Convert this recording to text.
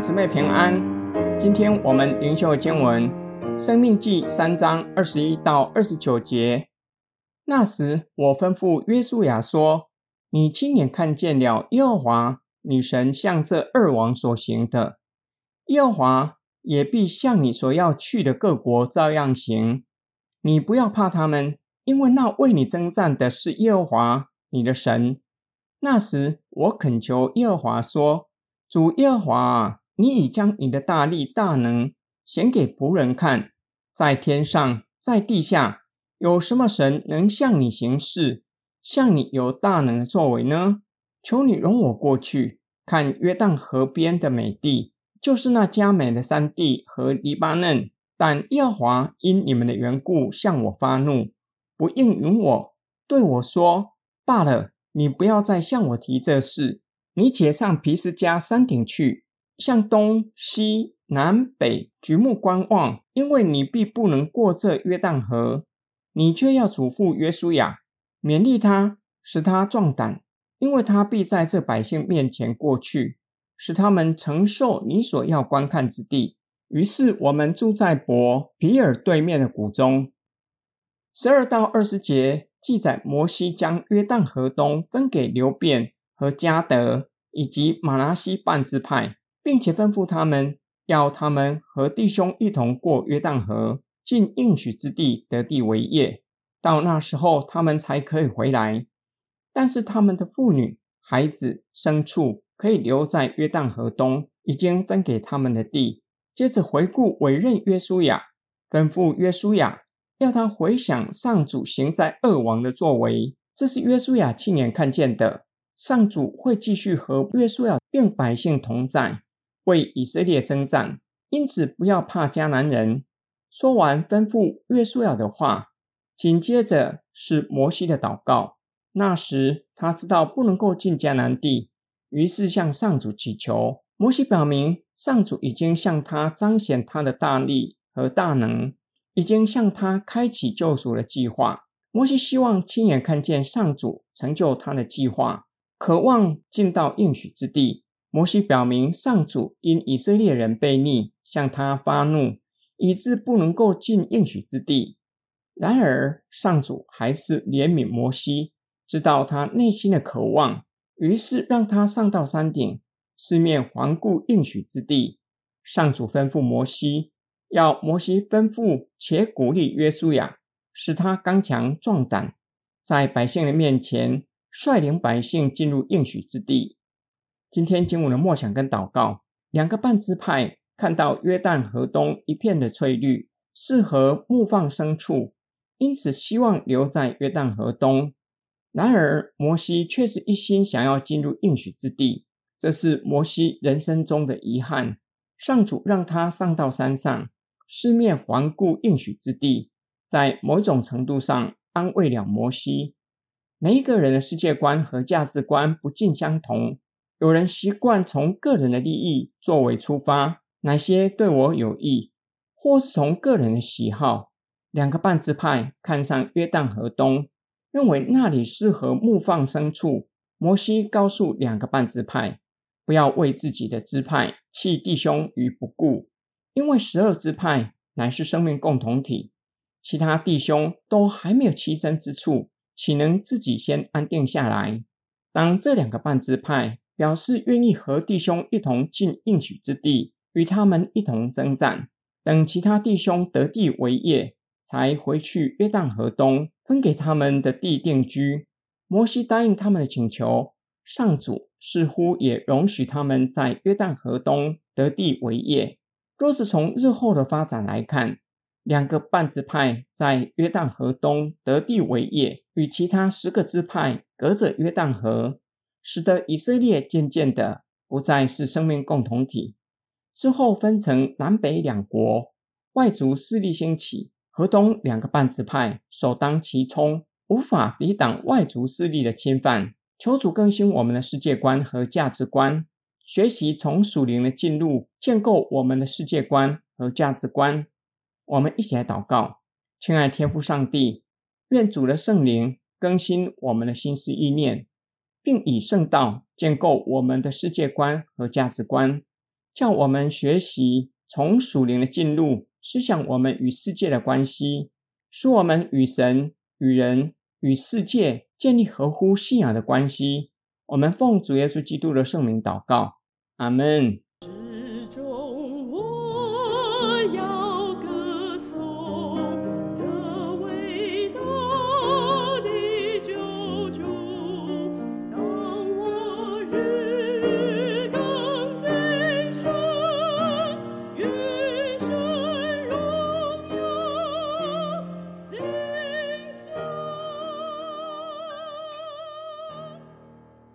姊妹平安。今天我们灵修经文《生命记》三章二十一到二十九节。那时，我吩咐约书亚说：“你亲眼看见了耶和华你神向这二王所行的，耶和华也必向你所要去的各国照样行。你不要怕他们，因为那为你征战的是耶和华你的神。”那时，我恳求耶和华说：“主耶和华啊，你已将你的大力大能显给仆人看，在天上，在地下，有什么神能向你行事，向你有大能的作为呢？求你容我过去，看约旦河边的美地，就是那佳美的山地和黎巴嫩。但耶和华因你们的缘故向我发怒，不应允我，对我说：罢了。”你不要再向我提这事，你且上皮斯加山顶去，向东西南北举目观望，因为你必不能过这约旦河。你却要嘱咐约书亚，勉励他，使他壮胆，因为他必在这百姓面前过去，使他们承受你所要观看之地。于是我们住在伯比尔对面的谷中。十二到二十节。记载摩西将约旦河东分给流便和迦得以及玛拉西半支派，并且吩咐他们要他们和弟兄一同过约旦河，进应许之地，得地为业。到那时候，他们才可以回来。但是他们的妇女、孩子、牲畜可以留在约旦河东已经分给他们的地。接着回顾委任约书亚，吩咐约书亚。要他回想上主行在二王的作为，这是约书亚亲眼看见的。上主会继续和约书亚并百姓同在，为以色列征战，因此不要怕迦南人。说完吩咐约书亚的话，紧接着是摩西的祷告。那时他知道不能够进迦南地，于是向上主祈求。摩西表明，上主已经向他彰显他的大力和大能。已经向他开启救赎的计划。摩西希望亲眼看见上主成就他的计划，渴望进到应许之地。摩西表明，上主因以色列人悖逆，向他发怒，以致不能够进应许之地。然而，上主还是怜悯摩西，知道他内心的渴望，于是让他上到山顶，四面环顾应许之地。上主吩咐摩西。要摩西吩咐且鼓励约书亚，使他刚强壮胆，在百姓的面前率领百姓进入应许之地。今天经文的默想跟祷告，两个半支派看到约旦河东一片的翠绿，适合牧放牲畜，因此希望留在约旦河东。然而摩西却是一心想要进入应许之地，这是摩西人生中的遗憾。上主让他上到山上。四面环顾应许之地，在某种程度上安慰了摩西。每一个人的世界观和价值观不尽相同，有人习惯从个人的利益作为出发，哪些对我有益，或是从个人的喜好。两个半支派看上约旦河东，认为那里适合牧放牲畜。摩西告诉两个半支派，不要为自己的支派弃弟兄于不顾。因为十二支派乃是生命共同体，其他弟兄都还没有栖身之处，岂能自己先安定下来？当这两个半支派表示愿意和弟兄一同进应许之地，与他们一同征战，等其他弟兄得地为业，才回去约旦河东分给他们的地定居。摩西答应他们的请求，上主似乎也容许他们在约旦河东得地为业。若是从日后的发展来看，两个半支派在约旦河东得地为业，与其他十个支派隔着约旦河，使得以色列渐渐的不再是生命共同体。之后分成南北两国，外族势力兴起，河东两个半支派首当其冲，无法抵挡外族势力的侵犯。求主更新我们的世界观和价值观。学习从属灵的进入，建构我们的世界观和价值观。我们一起来祷告，亲爱天父上帝，愿主的圣灵更新我们的心思意念，并以圣道建构我们的世界观和价值观。叫我们学习从属灵的进入，思想我们与世界的关系，使我们与神、与人、与世界建立合乎信仰的关系。我们奉主耶稣基督的圣名祷告，阿门。